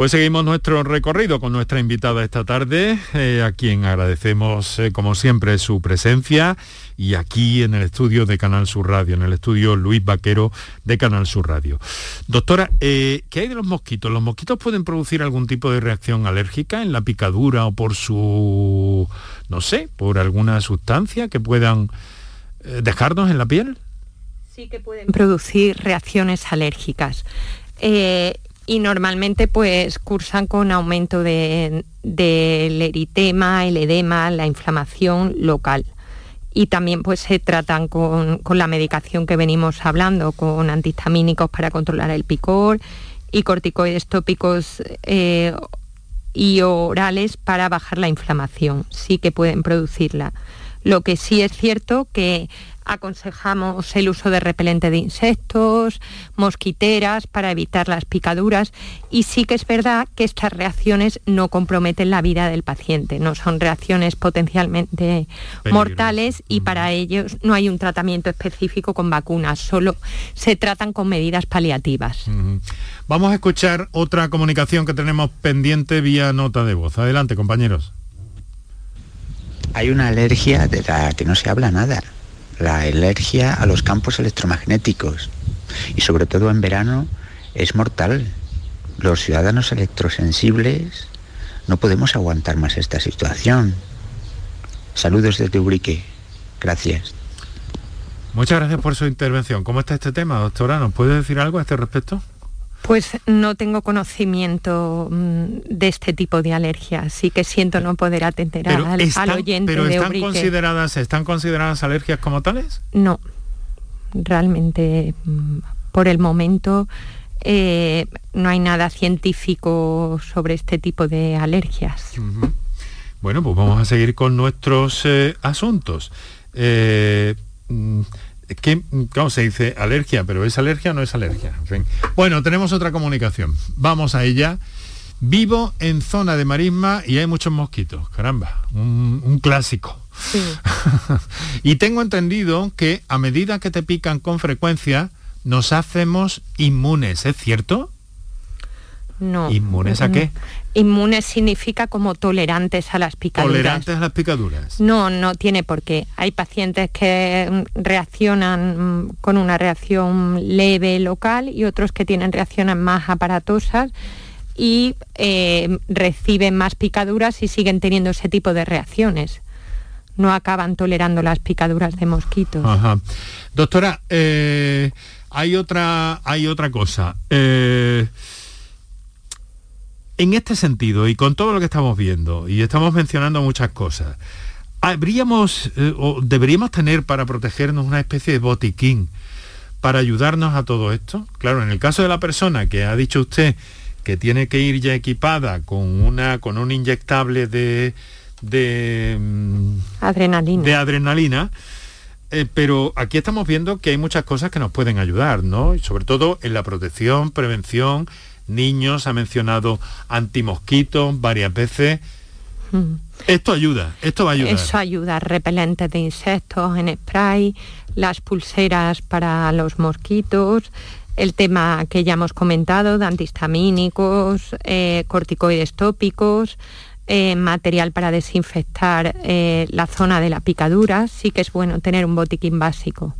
Pues seguimos nuestro recorrido con nuestra invitada esta tarde, eh, a quien agradecemos eh, como siempre su presencia y aquí en el estudio de Canal Sur Radio, en el estudio Luis Vaquero de Canal Sur Radio. Doctora, eh, ¿qué hay de los mosquitos? ¿Los mosquitos pueden producir algún tipo de reacción alérgica en la picadura o por su, no sé, por alguna sustancia que puedan dejarnos en la piel? Sí que pueden producir reacciones alérgicas y normalmente pues cursan con aumento del eritema, el edema, la inflamación local. Y también pues se tratan con, la medicación que venimos hablando, con antihistamínicos para controlar el picor y corticoides tópicos eh, y orales para bajar la inflamación. Sí que pueden producirla. Lo que sí es cierto que aconsejamos el uso de repelente de insectos, mosquiteras para evitar las picaduras y sí que es verdad que estas reacciones no comprometen la vida del paciente, no son reacciones potencialmente mortales y para ellos no hay un tratamiento específico con vacunas, solo se tratan con medidas paliativas. Vamos a escuchar otra comunicación que tenemos pendiente vía nota de voz. Adelante, compañeros. Hay una alergia de la que no se habla nada la alergia a los campos electromagnéticos y sobre todo en verano es mortal. Los ciudadanos electrosensibles no podemos aguantar más esta situación. Saludos desde Urique. Gracias. Muchas gracias por su intervención. ¿Cómo está este tema, doctora? ¿Nos puede decir algo a este respecto? Pues no tengo conocimiento mm, de este tipo de alergia, así que siento no poder atender al, oyente pero están consideradas, ¿Están consideradas alergias como tales? No, realmente mm, por el momento eh, no hay nada científico sobre este tipo de alergias. Bueno, pues vamos a seguir con nuestros eh, asuntos. Eh, mm, ¿Qué, ¿Cómo se dice? Alergia, pero ¿es alergia o no es alergia? Bueno, tenemos otra comunicación. Vamos a ella. Vivo en zona de marisma y hay muchos mosquitos. Caramba, un, clásico. y tengo entendido que a medida que te pican con frecuencia, nos hacemos inmunes, ¿es cierto? No. ¿Inmunes a qué? Inmunes significa como tolerantes a las picaduras. ¿Tolerantes a las picaduras? No, no tiene por qué. Hay pacientes que mm, reaccionan mm, con una reacción leve local y otros que tienen reacciones más aparatosas y eh, reciben más picaduras y siguen teniendo ese tipo de reacciones. No acaban tolerando las picaduras de mosquitos. Doctora, eh, hay, otra, hay otra cosa. Eh, en este sentido, y con todo lo que estamos viendo, y estamos mencionando muchas cosas, ¿habríamos eh, o deberíamos tener para protegernos una especie de botiquín para ayudarnos a todo esto? Claro, en el caso de la persona que ha dicho usted que tiene que ir ya equipada con una con un inyectable de de mm, adrenalina. De adrenalina eh, pero aquí estamos viendo que hay muchas cosas que nos pueden ayudar, ¿no? Y sobre todo en la protección, prevención, niños, ha mencionado antimosquitos varias veces. Mm. Esto ayuda, esto va a ayudar. Eso ayuda, repelentes de insectos en spray, las pulseras para los mosquitos, el tema que ya hemos comentado de antihistamínicos, eh, corticoides tópicos, eh, material para desinfectar eh, la zona de la picadura, sí que es bueno tener un botiquín básico.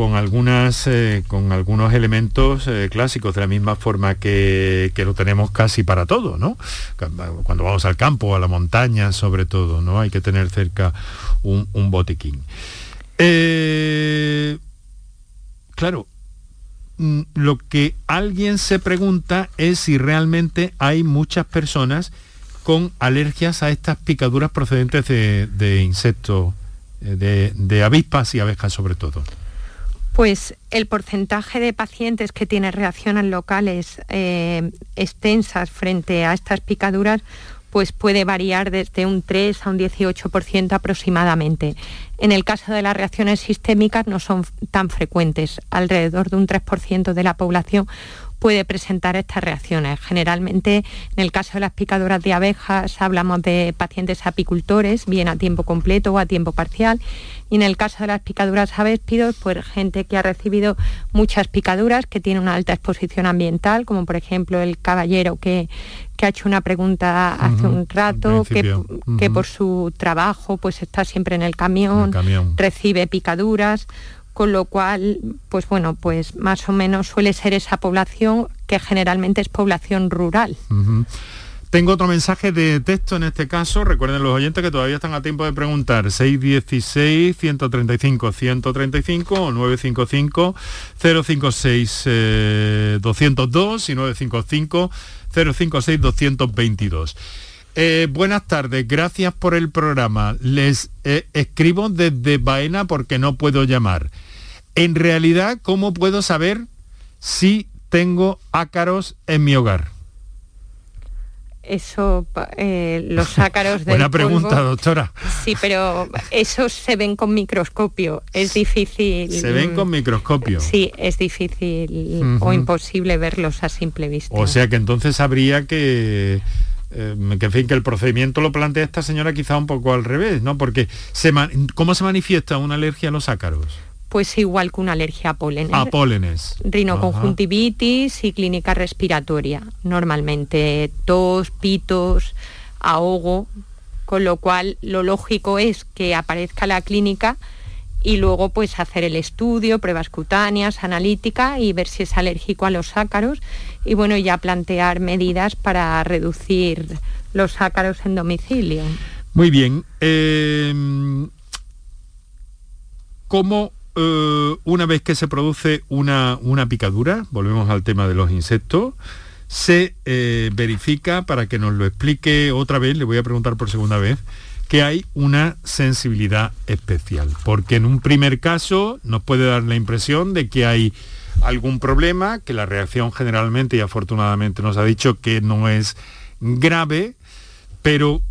Con, algunas, eh, con algunos elementos clásicos, de la misma forma que, lo tenemos casi para todo, ¿no? Cuando vamos al campo, a la montaña, sobre todo, ¿no? Hay que tener cerca un, botiquín. claro, mm, lo que alguien se pregunta es si realmente hay muchas personas con alergias a estas picaduras procedentes de, insectos, eh, de, avispas y abejas sobre todo? Pues el porcentaje de pacientes que tienen reacciones locales eh, extensas frente a estas picaduras pues puede variar desde un 3 a un 18% aproximadamente. En el caso de las reacciones sistémicas no son tan frecuentes, alrededor de un 3% de la población puede presentar estas reacciones. Generalmente, en el caso de las picaduras de abejas, hablamos de pacientes apicultores, bien a tiempo completo o a tiempo parcial. Y en el caso de las picaduras avéspidos, pues gente que ha recibido muchas picaduras, que tiene una alta exposición ambiental, como por ejemplo el caballero que, ha hecho una pregunta hace un rato, que, que, por su trabajo pues está siempre en el camión. recibe picaduras con lo cual, pues bueno, pues más o menos suele ser esa población que generalmente es población rural. Tengo otro mensaje de texto en este caso. Recuerden los oyentes que todavía están a tiempo de preguntar. 616-135-135 o 955-056-202 y 955-056-222. Eh, buenas tardes, gracias por el programa. Les eh, escribo desde Baena porque no puedo llamar. En realidad, ¿cómo puedo saber si tengo ácaros en mi hogar? Eso, eh, los ácaros de. Buena pregunta, doctora. Sí, pero esos se ven con microscopio. Es difícil. Se ven con microscopio. Sí, es difícil o imposible verlos a simple vista. O sea que entonces habría que. Eh, que, en fin, que el procedimiento lo plantea esta señora quizá un poco al revés, ¿no? Porque se ¿cómo se manifiesta una alergia a los ácaros? pues igual que una alergia a pólenes. A pólenes. Rinoconjuntivitis y clínica respiratoria. Normalmente tos, pitos, ahogo, con lo cual lo lógico es que aparezca la clínica y luego pues hacer el estudio, pruebas cutáneas, analítica y ver si es alérgico a los ácaros y bueno, ya plantear medidas para reducir los ácaros en domicilio. Muy bien. Eh, ¿Cómo eh, una vez que se produce una, una, picadura, volvemos al tema de los insectos, se eh, verifica, para que nos lo explique otra vez, le voy a preguntar por segunda vez, que hay una sensibilidad especial, porque en un primer caso nos puede dar la impresión de que hay algún problema, que la reacción generalmente y afortunadamente nos ha dicho que no es grave, pero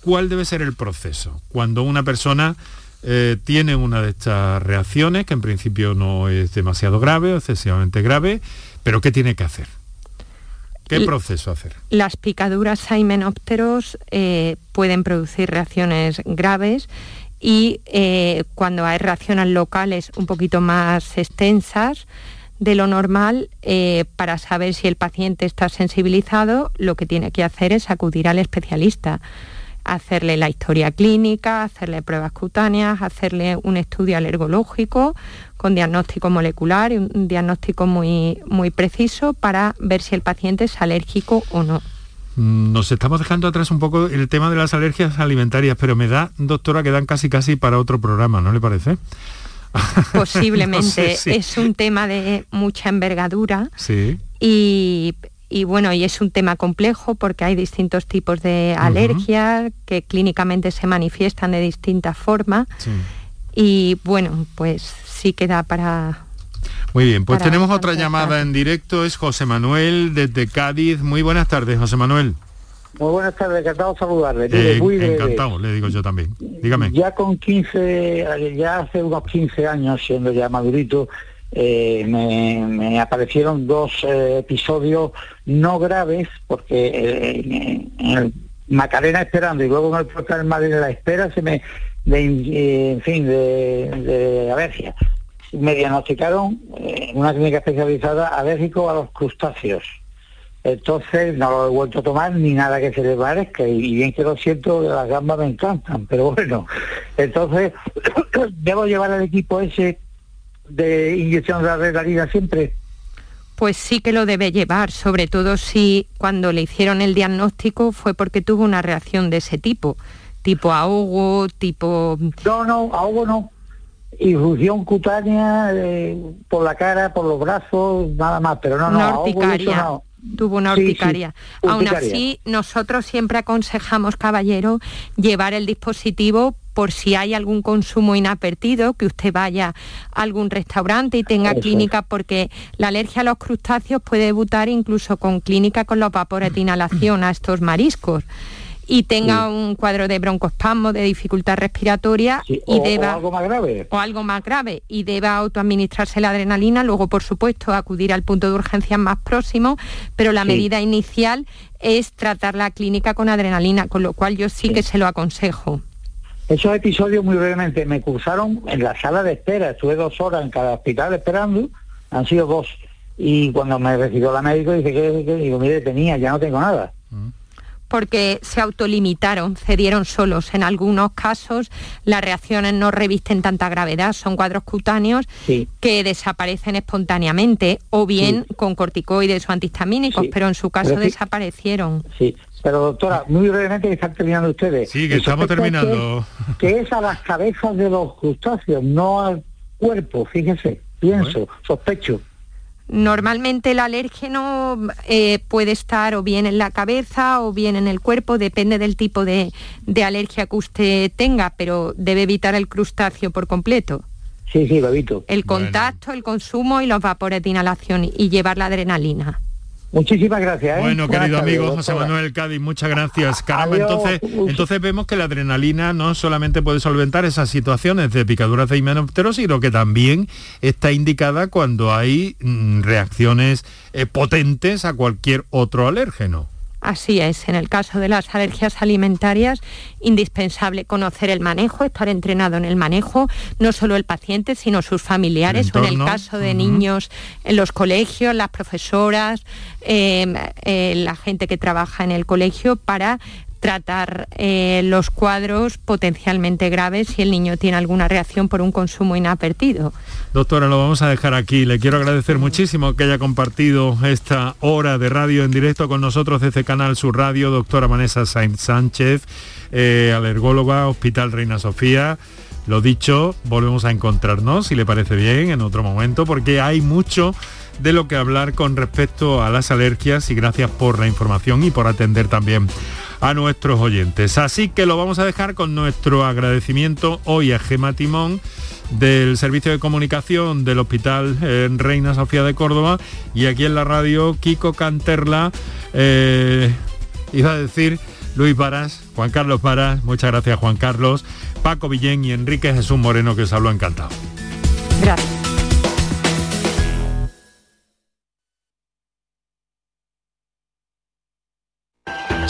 ¿cuál debe ser el proceso? Cuando una persona eh, tiene una de estas reacciones, que en principio no es demasiado grave o excesivamente grave, pero ¿qué tiene que hacer? ¿Qué proceso hacer? Las picaduras a himenópteros eh, pueden producir reacciones graves y eh, cuando hay reacciones locales un poquito más extensas de lo normal, para saber si el paciente está sensibilizado, lo que tiene que hacer es acudir al especialista hacerle la historia clínica, hacerle pruebas cutáneas, hacerle un estudio alergológico con diagnóstico molecular y un diagnóstico muy, muy preciso para ver si el paciente es alérgico o no. Nos estamos dejando atrás un poco el tema de las alergias alimentarias, pero me da, doctora, que dan casi casi para otro programa, ¿no le parece? Posiblemente. Es un tema de mucha envergadura. Sí. Y y bueno, y es un tema complejo porque hay distintos tipos de alergias que clínicamente se manifiestan de distintas formas. Y bueno, pues sí queda para Muy bien, pues tenemos otra llamada en directo, es José Manuel desde Cádiz. Muy buenas tardes, José Manuel. Muy buenas tardes, encantado de saludarle. Eh, encantado, le digo yo también. Dígame. Ya con 15, ya hace unos 15 años, siendo ya madurito, eh, me, aparecieron dos eh, episodios no graves, porque en el Macarena esperando y luego en el Puerto del Madrid de la espera se me, de, en fin, de, de alergia. Me diagnosticaron en una clínica especializada alérgico a los crustáceos entonces no lo he vuelto a tomar ni nada que se le parezca. Y bien que lo siento, las gambas me encantan, pero bueno. Entonces, ¿debo llevar el equipo ese de inyección de adrenalina siempre? Pues sí que lo debe llevar, sobre todo si cuando le hicieron el diagnóstico fue porque tuvo una reacción de ese tipo, tipo ahogo, tipo... No, no, ahogo no. Infusión cutánea eh, por la cara, por los brazos, nada más, pero no, no, ahogo, no. Tuvo una urticaria. Aún así, nosotros siempre aconsejamos, caballero, llevar el dispositivo por si hay algún consumo inadvertido, que usted vaya a algún restaurante y tenga clínica, porque la alergia a los crustáceos puede debutar incluso con clínica con los vapores de inhalación a estos mariscos y tenga un cuadro de broncoespasmo, de dificultad respiratoria y o, deba... algo más grave. O algo más grave y deba autoadministrarse la adrenalina, luego por supuesto acudir al punto de urgencia más próximo, pero la medida inicial es tratar la clínica con adrenalina, con lo cual yo sí, que se lo aconsejo. Esos episodios muy brevemente me cursaron en la sala de espera, estuve dos horas en cada hospital esperando, han sido dos. Y cuando me recibió la médico dice que, que digo, mire, tenía, ya no tengo nada. Mm porque se autolimitaron, cedieron solos. En algunos casos las reacciones no revisten tanta gravedad, son cuadros cutáneos que desaparecen espontáneamente o bien con corticoides o antihistamínicos, pero en su caso desaparecieron. Sí, pero doctora, muy brevemente que están terminando ustedes. Sí, que estamos terminando. Que, es a las cabezas de los crustáceos, no al cuerpo, fíjese, pienso, sospecho. Normalmente el alérgeno eh, puede estar o bien en la cabeza o bien en el cuerpo, depende del tipo de, alergia que usted tenga, pero debe evitar el crustáceo por completo. Sí, sí, lo evito. El contacto, el consumo y los vapores de inhalación y llevar la adrenalina. Muchísimas gracias. ¿eh? Bueno, querido amigo José Manuel Cádiz, muchas gracias. Caramba, entonces, entonces vemos que la adrenalina no solamente puede solventar esas situaciones de picaduras de himenópteros, sino que también está indicada cuando hay mm, reacciones eh, potentes a cualquier otro alérgeno. Así es, en el caso de las alergias alimentarias, indispensable conocer el manejo, estar entrenado en el manejo, no solo el paciente, sino sus familiares, o en el caso de niños en los colegios, las profesoras, eh, eh, la gente que trabaja en el colegio, para tratar eh, los cuadros potencialmente graves si el niño tiene alguna reacción por un consumo inadvertido. Doctora, lo vamos a dejar aquí. Le quiero agradecer muchísimo que haya compartido esta hora de radio en directo con nosotros desde Canal Sur Radio, doctora Vanessa Sainz Sánchez, eh, alergóloga, Hospital Reina Sofía. Lo dicho, volvemos a encontrarnos, si le parece bien, en otro momento, porque hay mucho de lo que hablar con respecto a las alergias y gracias por la información y por atender también a nuestros oyentes. Así que lo vamos a dejar con nuestro agradecimiento hoy a Gema Timón del Servicio de Comunicación del Hospital eh, Reina Sofía de Córdoba y aquí en la radio Kiko Canterla, eh, iba a decir Luis Varas, Juan Carlos Varas, muchas gracias Juan Carlos, Paco Villén y Enrique Jesús Moreno que os habló encantado. Gracias.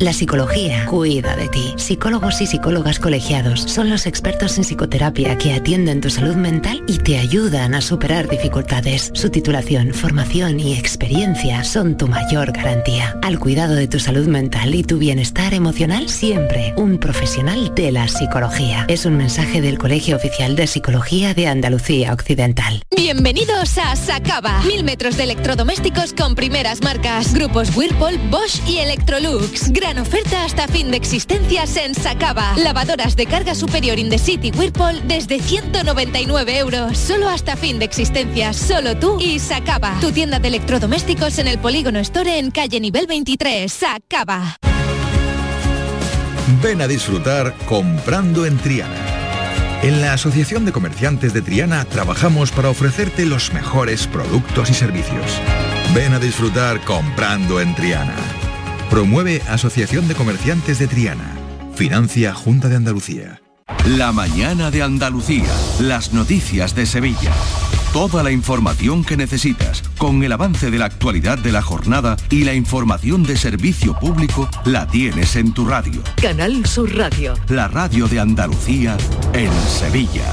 La psicología cuida de ti. Psicólogos y psicólogas colegiados son los expertos en psicoterapia que atienden tu salud mental y te ayudan a superar dificultades. Su titulación, formación y experiencia son tu mayor garantía. Al cuidado de tu salud mental y tu bienestar emocional, siempre un profesional de la psicología. Es un mensaje del Colegio Oficial de Psicología de Andalucía Occidental. Bienvenidos a Sacaba. Mil metros de electrodomésticos con primeras marcas. Grupos Whirlpool, Bosch y Electrolux Gran oferta hasta fin de existencias en Sacaba. Lavadoras de carga superior in the city Whirlpool desde 199 euros. Solo hasta fin de existencias. Solo tú y Sacaba. Tu tienda de electrodomésticos en el Polígono Store en calle nivel 23. Sacaba. Ven a disfrutar comprando en Triana. En la Asociación de Comerciantes de Triana trabajamos para ofrecerte los mejores productos y servicios. Ven a disfrutar comprando en Triana. Promueve Asociación de Comerciantes de Triana. Financia Junta de Andalucía. La mañana de Andalucía. Las noticias de Sevilla. Toda la información que necesitas, con el avance de la actualidad de la jornada y la información de servicio público, la tienes en tu radio. Canal Sur Radio. La radio de Andalucía en Sevilla.